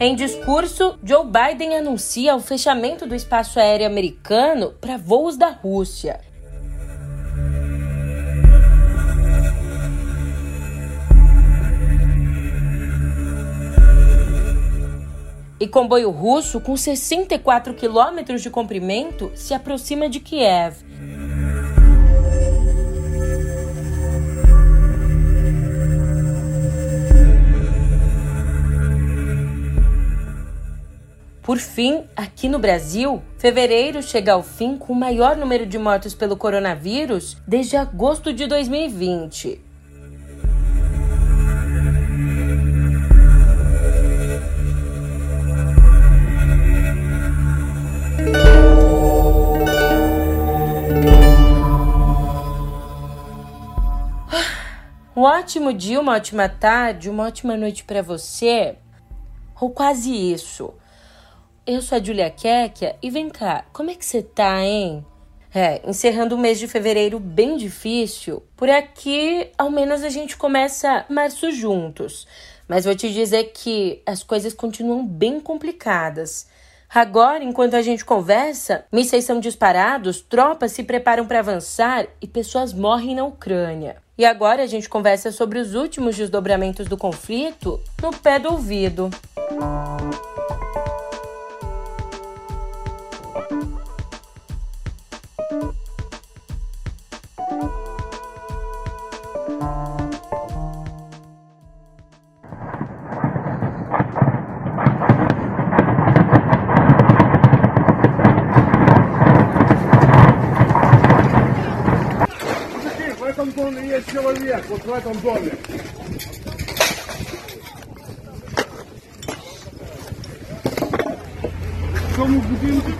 Em discurso, Joe Biden anuncia o fechamento do espaço aéreo americano para voos da Rússia. E comboio russo com 64 quilômetros de comprimento se aproxima de Kiev. Por fim, aqui no Brasil, fevereiro chega ao fim com o maior número de mortos pelo coronavírus desde agosto de 2020. Um ótimo dia, uma ótima tarde, uma ótima noite para você. Ou quase isso. Eu sou a Julia Kekia e vem cá, como é que você tá, hein? É, encerrando o mês de fevereiro bem difícil, por aqui ao menos a gente começa março juntos. Mas vou te dizer que as coisas continuam bem complicadas. Agora, enquanto a gente conversa, mísseis são disparados, tropas se preparam para avançar e pessoas morrem na Ucrânia. E agora a gente conversa sobre os últimos desdobramentos do conflito no pé do ouvido. Música человек вот в этом доме. В цьому будинку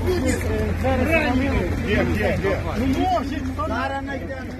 ранений. Може, зараз знайдемо.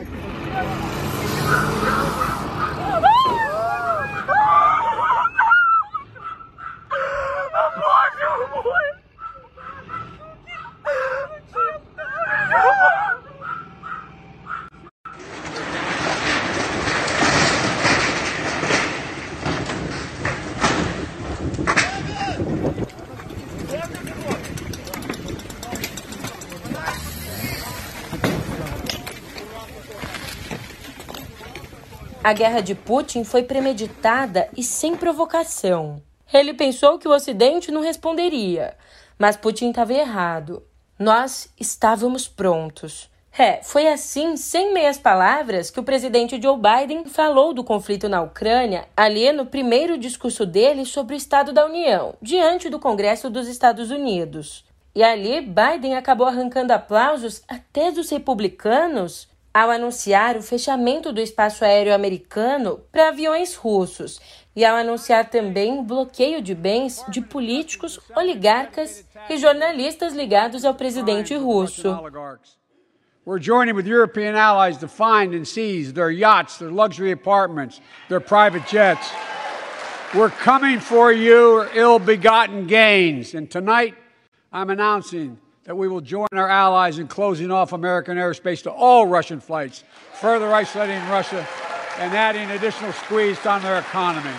A guerra de Putin foi premeditada e sem provocação. Ele pensou que o Ocidente não responderia, mas Putin estava errado. Nós estávamos prontos. É, foi assim, sem meias palavras, que o presidente Joe Biden falou do conflito na Ucrânia ali no primeiro discurso dele sobre o Estado da União, diante do Congresso dos Estados Unidos. E ali, Biden acabou arrancando aplausos até dos republicanos ao anunciar o fechamento do espaço aéreo americano para aviões russos e ao anunciar também o bloqueio de bens de políticos, oligarcas e jornalistas ligados ao presidente russo. We're joining with European allies to find and seize their yachts, their luxury apartments, their private jets. We're coming for your ill begotten gains. And tonight, I'm announcing that we will join our allies in closing off American airspace to all Russian flights, further isolating Russia and adding additional squeeze on their economy.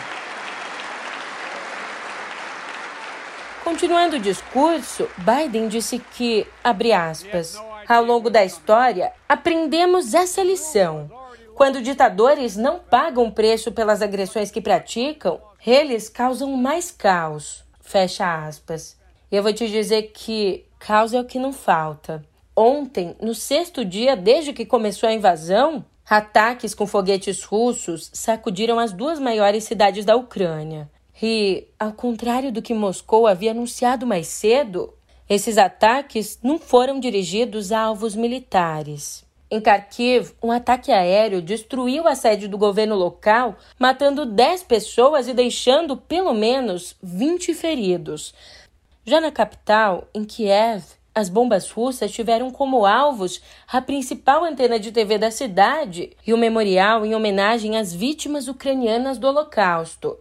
Continuando o discurso, Biden disse que, abre aspas, ao longo da história, aprendemos essa lição. Quando ditadores não pagam preço pelas agressões que praticam, eles causam mais caos. Fecha aspas. E eu vou te dizer que Caos é o que não falta. Ontem, no sexto dia desde que começou a invasão, ataques com foguetes russos sacudiram as duas maiores cidades da Ucrânia. E, ao contrário do que Moscou havia anunciado mais cedo, esses ataques não foram dirigidos a alvos militares. Em Kharkiv, um ataque aéreo destruiu a sede do governo local, matando 10 pessoas e deixando pelo menos 20 feridos. Já na capital, em Kiev, as bombas russas tiveram como alvos a principal antena de TV da cidade e o memorial em homenagem às vítimas ucranianas do Holocausto.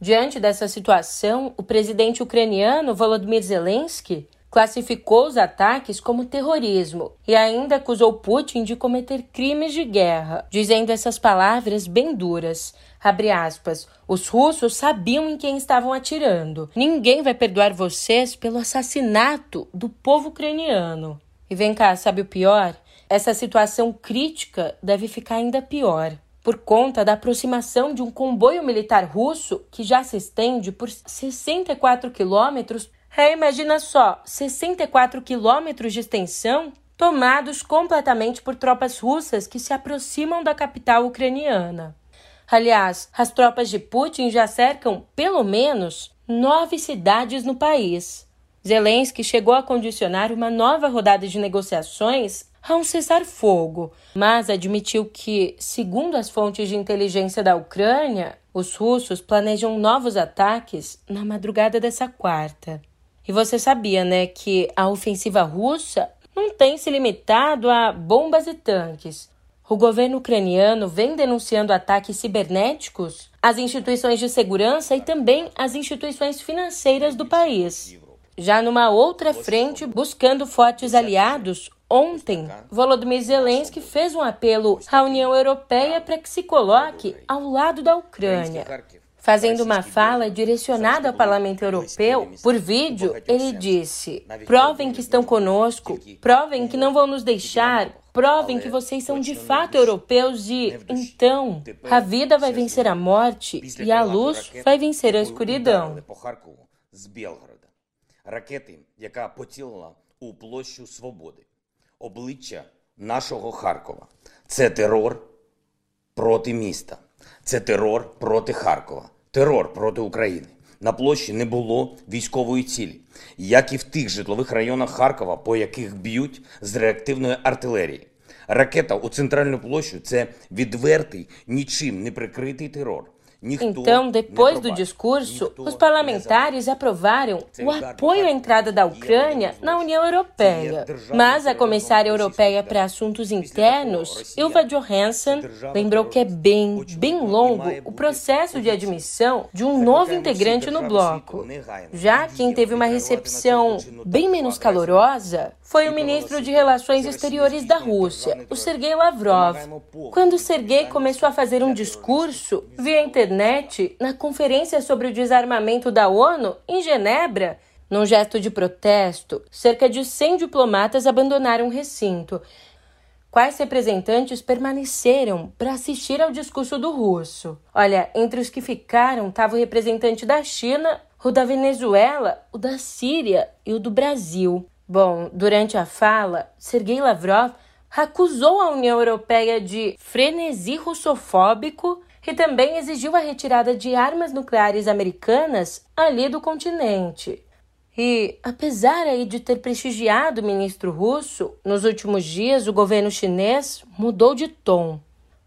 Diante dessa situação, o presidente ucraniano Volodymyr Zelensky classificou os ataques como terrorismo e ainda acusou Putin de cometer crimes de guerra, dizendo essas palavras bem duras. Abre aspas. Os russos sabiam em quem estavam atirando. Ninguém vai perdoar vocês pelo assassinato do povo ucraniano. E vem cá, sabe o pior? Essa situação crítica deve ficar ainda pior por conta da aproximação de um comboio militar russo que já se estende por 64 quilômetros é, imagina só, 64 quilômetros de extensão tomados completamente por tropas russas que se aproximam da capital ucraniana. Aliás, as tropas de Putin já cercam pelo menos nove cidades no país. Zelensky chegou a condicionar uma nova rodada de negociações a um cessar-fogo, mas admitiu que, segundo as fontes de inteligência da Ucrânia, os russos planejam novos ataques na madrugada dessa quarta. E você sabia, né, que a ofensiva russa não tem se limitado a bombas e tanques. O governo ucraniano vem denunciando ataques cibernéticos às instituições de segurança e também às instituições financeiras do país. Já numa outra frente, buscando fortes aliados, ontem, Volodymyr Zelensky fez um apelo à União Europeia para que se coloque ao lado da Ucrânia. Fazendo uma fala direcionada ao Parlamento Europeu, por vídeo, ele disse: provem que estão conosco, provem que não vão nos deixar, provem que vocês são de fato europeus e, então, a vida vai vencer a morte e a luz vai vencer a escuridão. Ракети, яка поцілила у площу Свободи, обличчя нашого Харкова. Це терор проти міста, це терор проти Харкова терор проти України. На площі не було військової цілі, як і в тих житлових районах Харкова, по яких б'ють з реактивної артилерії. Ракета у центральну площу це відвертий, нічим не прикритий терор. Então, depois do discurso, os parlamentares aprovaram o apoio à entrada da Ucrânia na União Europeia. Mas a comissária europeia para assuntos internos, Ilva Johansson, lembrou que é bem, bem longo o processo de admissão de um novo integrante no bloco. Já quem teve uma recepção bem menos calorosa foi o ministro de Relações Exteriores da Rússia, o Sergei Lavrov. Quando Sergei começou a fazer um discurso via internet, internet na conferência sobre o desarmamento da ONU em Genebra. Num gesto de protesto, cerca de 100 diplomatas abandonaram o recinto. Quais representantes permaneceram para assistir ao discurso do russo? Olha, entre os que ficaram estava o representante da China, o da Venezuela, o da Síria e o do Brasil. Bom, durante a fala, Sergei Lavrov acusou a União Europeia de frenesi russofóbico que também exigiu a retirada de armas nucleares americanas ali do continente. E, apesar aí de ter prestigiado o ministro russo, nos últimos dias o governo chinês mudou de tom.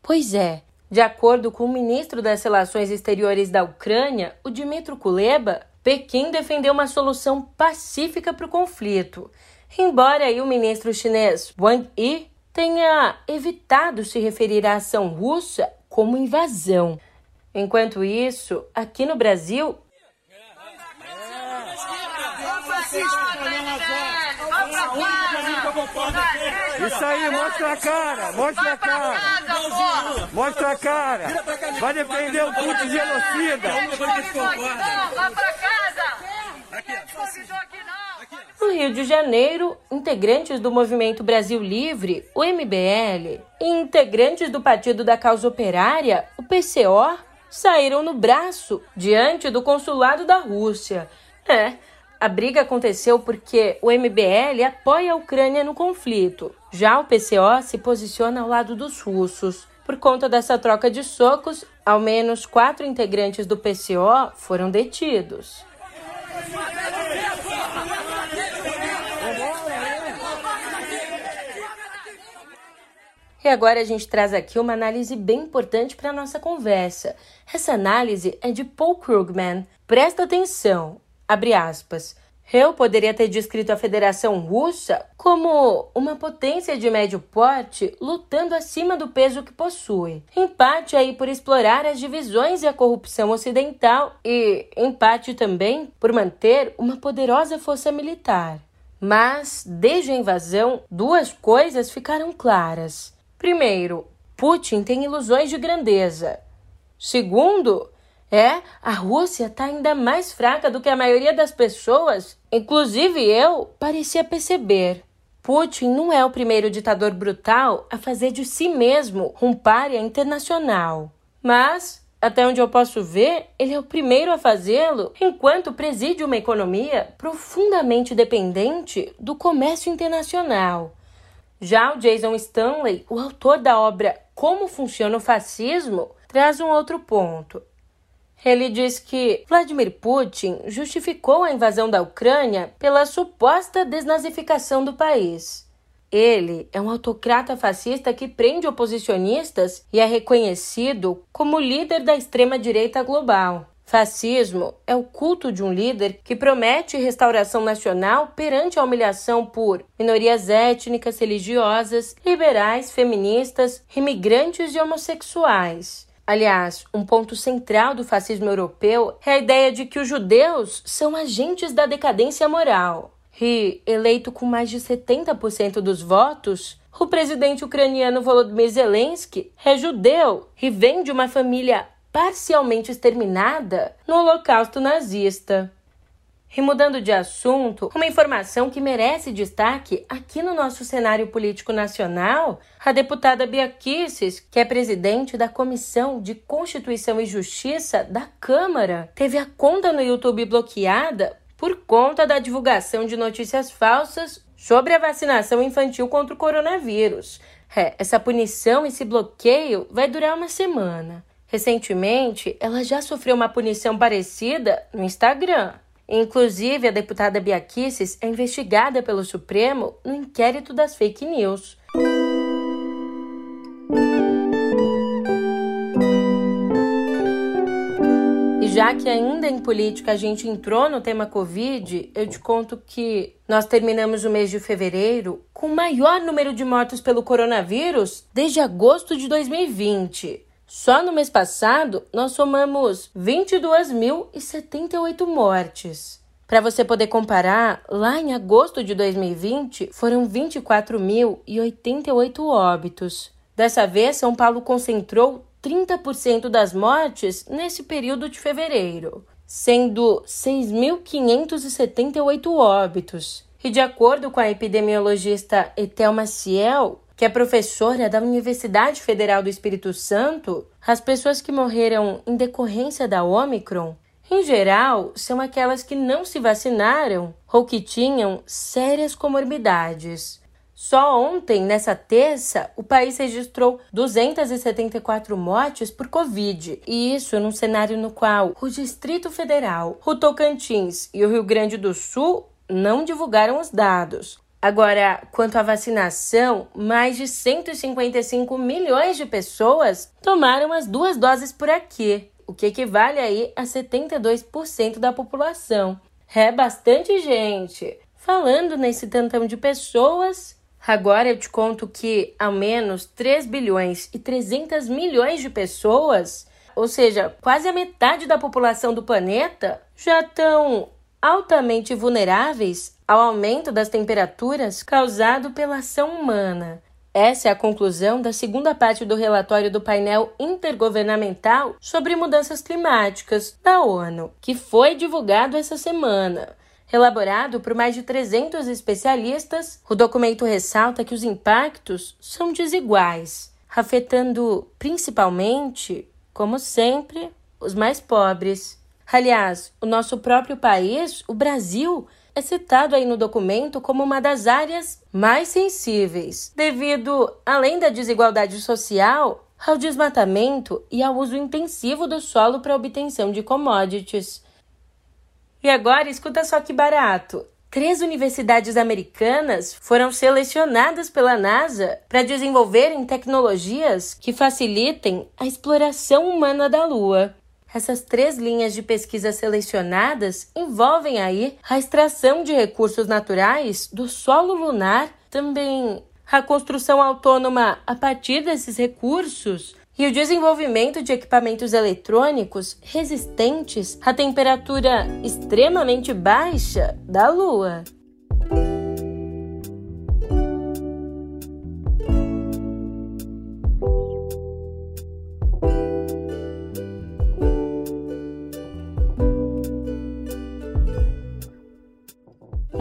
Pois é, de acordo com o ministro das Relações Exteriores da Ucrânia, o Dmitry Kuleba, Pequim defendeu uma solução pacífica para o conflito, embora aí o ministro chinês Wang Yi tenha evitado se referir à ação russa como invasão. Enquanto isso, aqui no Brasil. Isso aí, mostra a cara, mostra a cara. Mostra a cara. Vai defender o culto genocida. Vá pra casa. No Rio de Janeiro, integrantes do Movimento Brasil Livre, o MBL, e integrantes do Partido da Causa Operária, o PCO, saíram no braço diante do consulado da Rússia. É, a briga aconteceu porque o MBL apoia a Ucrânia no conflito. Já o PCO se posiciona ao lado dos russos. Por conta dessa troca de socos, ao menos quatro integrantes do PCO foram detidos. E agora a gente traz aqui uma análise bem importante para a nossa conversa. Essa análise é de Paul Krugman. Presta atenção. Abre aspas. Eu poderia ter descrito a Federação Russa como uma potência de médio porte lutando acima do peso que possui. Empate aí por explorar as divisões e a corrupção ocidental e empate também por manter uma poderosa força militar. Mas, desde a invasão, duas coisas ficaram claras. Primeiro, Putin tem ilusões de grandeza. Segundo, é, a Rússia está ainda mais fraca do que a maioria das pessoas, inclusive eu, parecia perceber. Putin não é o primeiro ditador brutal a fazer de si mesmo um párea internacional. Mas, até onde eu posso ver, ele é o primeiro a fazê-lo enquanto preside uma economia profundamente dependente do comércio internacional. Já o Jason Stanley, o autor da obra Como Funciona o Fascismo, traz um outro ponto. Ele diz que Vladimir Putin justificou a invasão da Ucrânia pela suposta desnazificação do país. Ele é um autocrata fascista que prende oposicionistas e é reconhecido como líder da extrema-direita global. Fascismo é o culto de um líder que promete restauração nacional perante a humilhação por minorias étnicas, religiosas, liberais, feministas, imigrantes e homossexuais. Aliás, um ponto central do fascismo europeu é a ideia de que os judeus são agentes da decadência moral. E, eleito com mais de 70% dos votos, o presidente ucraniano Volodymyr Zelensky é judeu e vem de uma família parcialmente exterminada no Holocausto nazista. E mudando de assunto, uma informação que merece destaque aqui no nosso cenário político nacional, a deputada Bia Kicis, que é presidente da Comissão de Constituição e Justiça da Câmara, teve a conta no YouTube bloqueada por conta da divulgação de notícias falsas sobre a vacinação infantil contra o coronavírus. É, essa punição, esse bloqueio, vai durar uma semana. Recentemente, ela já sofreu uma punição parecida no Instagram. Inclusive, a deputada Bia Kicis é investigada pelo Supremo no inquérito das fake news. E já que ainda em política a gente entrou no tema Covid, eu te conto que nós terminamos o mês de fevereiro com o maior número de mortos pelo coronavírus desde agosto de 2020. Só no mês passado, nós somamos 22.078 mortes. Para você poder comparar, lá em agosto de 2020 foram 24.088 óbitos. Dessa vez, São Paulo concentrou 30% das mortes nesse período de fevereiro, sendo 6.578 óbitos. E de acordo com a epidemiologista Etel Maciel, que é professora da Universidade Federal do Espírito Santo, as pessoas que morreram em decorrência da Omicron, em geral, são aquelas que não se vacinaram ou que tinham sérias comorbidades. Só ontem, nessa terça, o país registrou 274 mortes por Covid, e isso num cenário no qual o Distrito Federal, o Tocantins e o Rio Grande do Sul não divulgaram os dados. Agora, quanto à vacinação, mais de 155 milhões de pessoas tomaram as duas doses por aqui, o que equivale aí a 72% da população. É bastante gente. Falando nesse tantão de pessoas, agora eu te conto que ao menos 3 bilhões e 300 milhões de pessoas, ou seja, quase a metade da população do planeta, já estão altamente vulneráveis ao aumento das temperaturas causado pela ação humana. Essa é a conclusão da segunda parte do relatório do painel intergovernamental sobre mudanças climáticas da ONU, que foi divulgado essa semana. Elaborado por mais de 300 especialistas, o documento ressalta que os impactos são desiguais, afetando principalmente, como sempre, os mais pobres. Aliás, o nosso próprio país, o Brasil, é citado aí no documento como uma das áreas mais sensíveis, devido, além da desigualdade social, ao desmatamento e ao uso intensivo do solo para obtenção de commodities. E agora, escuta só que barato! Três universidades americanas foram selecionadas pela NASA para desenvolverem tecnologias que facilitem a exploração humana da Lua. Essas três linhas de pesquisa selecionadas envolvem aí a extração de recursos naturais do solo lunar, também a construção autônoma a partir desses recursos e o desenvolvimento de equipamentos eletrônicos resistentes à temperatura extremamente baixa da Lua.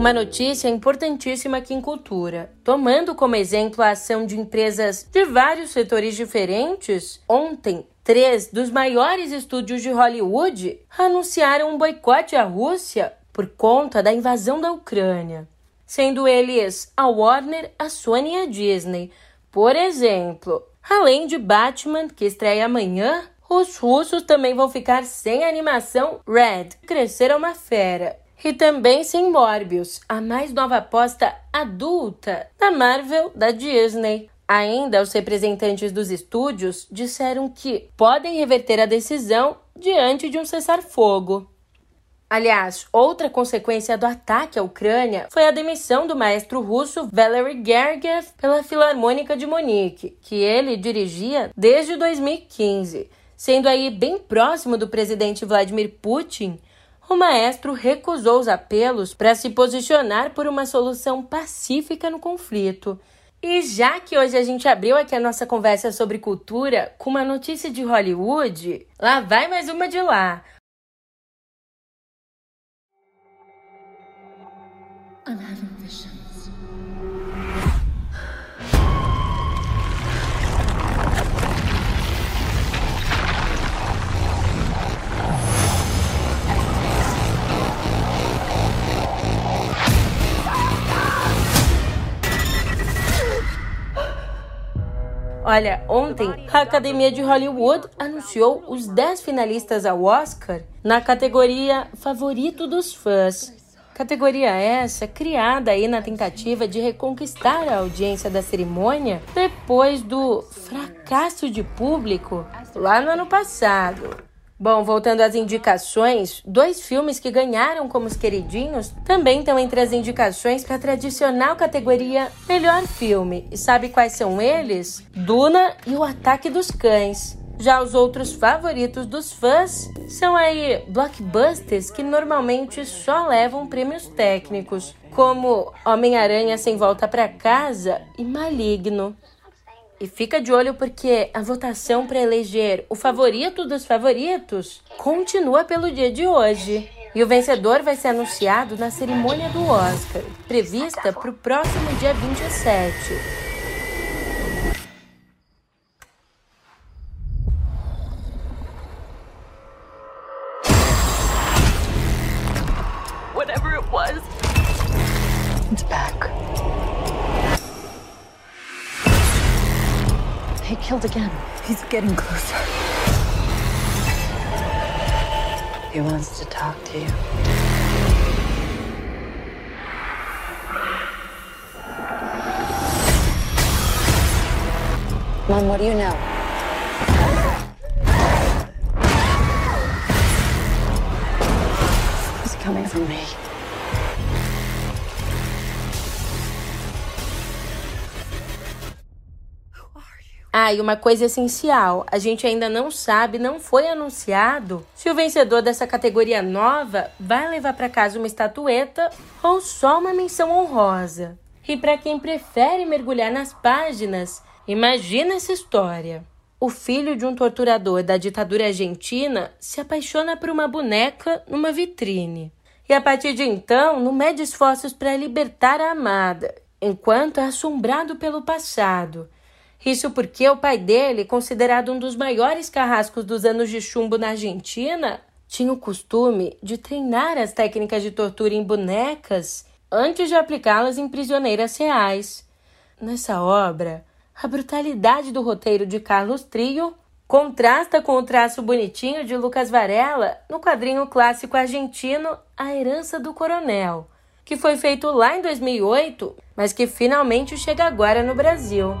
Uma notícia importantíssima aqui em cultura. Tomando como exemplo a ação de empresas de vários setores diferentes, ontem três dos maiores estúdios de Hollywood anunciaram um boicote à Rússia por conta da invasão da Ucrânia, sendo eles a Warner, a Sony e a Disney. Por exemplo, além de Batman, que estreia amanhã, os russos também vão ficar sem a animação Red, Crescer é uma Fera, e também sem Morbius, a mais nova aposta adulta da Marvel da Disney. Ainda, os representantes dos estúdios disseram que podem reverter a decisão diante de um cessar-fogo. Aliás, outra consequência do ataque à Ucrânia foi a demissão do maestro russo Valery Gergiev pela Filarmônica de Munique, que ele dirigia desde 2015. Sendo aí bem próximo do presidente Vladimir Putin, o maestro recusou os apelos para se posicionar por uma solução pacífica no conflito. E já que hoje a gente abriu aqui a nossa conversa sobre cultura com uma notícia de Hollywood, lá vai mais uma de lá. I'm having visions. Olha, ontem a Academia de Hollywood anunciou os 10 finalistas ao Oscar na categoria Favorito dos Fãs. Categoria essa criada aí na tentativa de reconquistar a audiência da cerimônia depois do fracasso de público lá no ano passado. Bom, voltando às indicações, dois filmes que ganharam como os queridinhos também estão entre as indicações para a tradicional categoria Melhor Filme. E sabe quais são eles? Duna e O Ataque dos Cães. Já os outros favoritos dos fãs são aí blockbusters que normalmente só levam prêmios técnicos, como Homem-Aranha Sem Volta para Casa e Maligno. E fica de olho porque a votação para eleger o favorito dos favoritos continua pelo dia de hoje. E o vencedor vai ser anunciado na cerimônia do Oscar, prevista para o próximo dia 27. Killed again. He's getting closer. He wants to talk to you. Mom, what do you know? He's coming for me. Ah, e uma coisa essencial: a gente ainda não sabe, não foi anunciado se o vencedor dessa categoria nova vai levar para casa uma estatueta ou só uma menção honrosa. E para quem prefere mergulhar nas páginas, imagina essa história. O filho de um torturador da ditadura argentina se apaixona por uma boneca numa vitrine. E a partir de então, não mede esforços para libertar a amada, enquanto é assombrado pelo passado isso porque o pai dele, considerado um dos maiores carrascos dos anos de chumbo na Argentina, tinha o costume de treinar as técnicas de tortura em bonecas antes de aplicá-las em prisioneiras reais. Nessa obra, a brutalidade do roteiro de Carlos Trio contrasta com o traço bonitinho de Lucas Varela no quadrinho clássico argentino A Herança do Coronel, que foi feito lá em 2008, mas que finalmente chega agora no Brasil.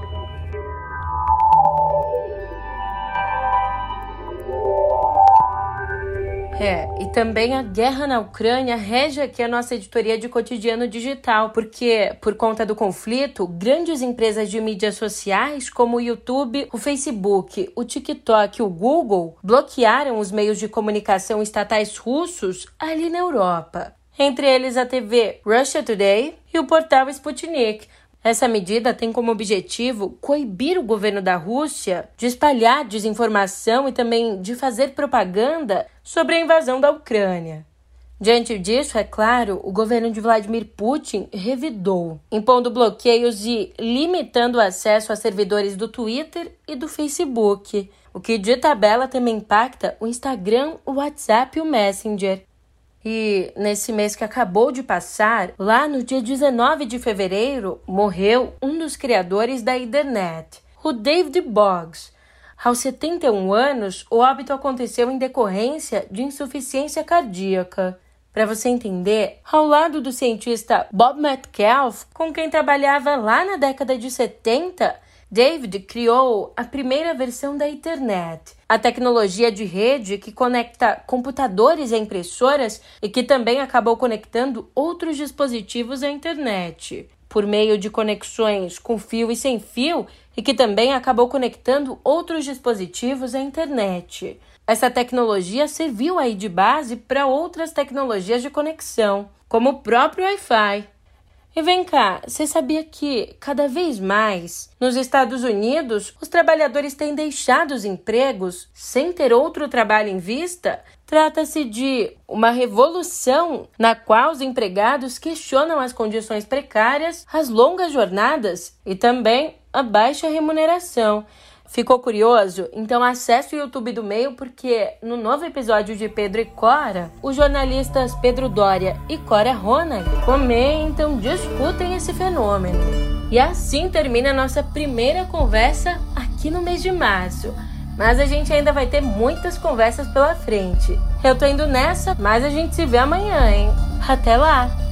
É, e também a guerra na Ucrânia rege aqui a nossa editoria de cotidiano digital, porque, por conta do conflito, grandes empresas de mídias sociais, como o YouTube, o Facebook, o TikTok e o Google, bloquearam os meios de comunicação estatais russos ali na Europa. Entre eles a TV Russia Today e o portal Sputnik, essa medida tem como objetivo coibir o governo da Rússia de espalhar desinformação e também de fazer propaganda sobre a invasão da Ucrânia. Diante disso, é claro, o governo de Vladimir Putin revidou, impondo bloqueios e limitando o acesso a servidores do Twitter e do Facebook, o que de tabela também impacta o Instagram, o WhatsApp e o Messenger. E nesse mês que acabou de passar, lá no dia 19 de fevereiro, morreu um dos criadores da internet, o David Boggs. Aos 71 anos, o óbito aconteceu em decorrência de insuficiência cardíaca. Para você entender, ao lado do cientista Bob Metcalf, com quem trabalhava lá na década de 70, David criou a primeira versão da internet, a tecnologia de rede que conecta computadores a impressoras e que também acabou conectando outros dispositivos à internet, por meio de conexões com fio e sem fio, e que também acabou conectando outros dispositivos à internet. Essa tecnologia serviu aí de base para outras tecnologias de conexão, como o próprio Wi-Fi. E vem cá, você sabia que, cada vez mais, nos Estados Unidos, os trabalhadores têm deixado os empregos sem ter outro trabalho em vista? Trata-se de uma revolução na qual os empregados questionam as condições precárias, as longas jornadas e também a baixa remuneração. Ficou curioso? Então acesse o YouTube do Meio porque no novo episódio de Pedro e Cora, os jornalistas Pedro Dória e Cora Ronald comentam, discutem esse fenômeno. E assim termina a nossa primeira conversa aqui no mês de março. Mas a gente ainda vai ter muitas conversas pela frente. Eu tô indo nessa, mas a gente se vê amanhã, hein? Até lá!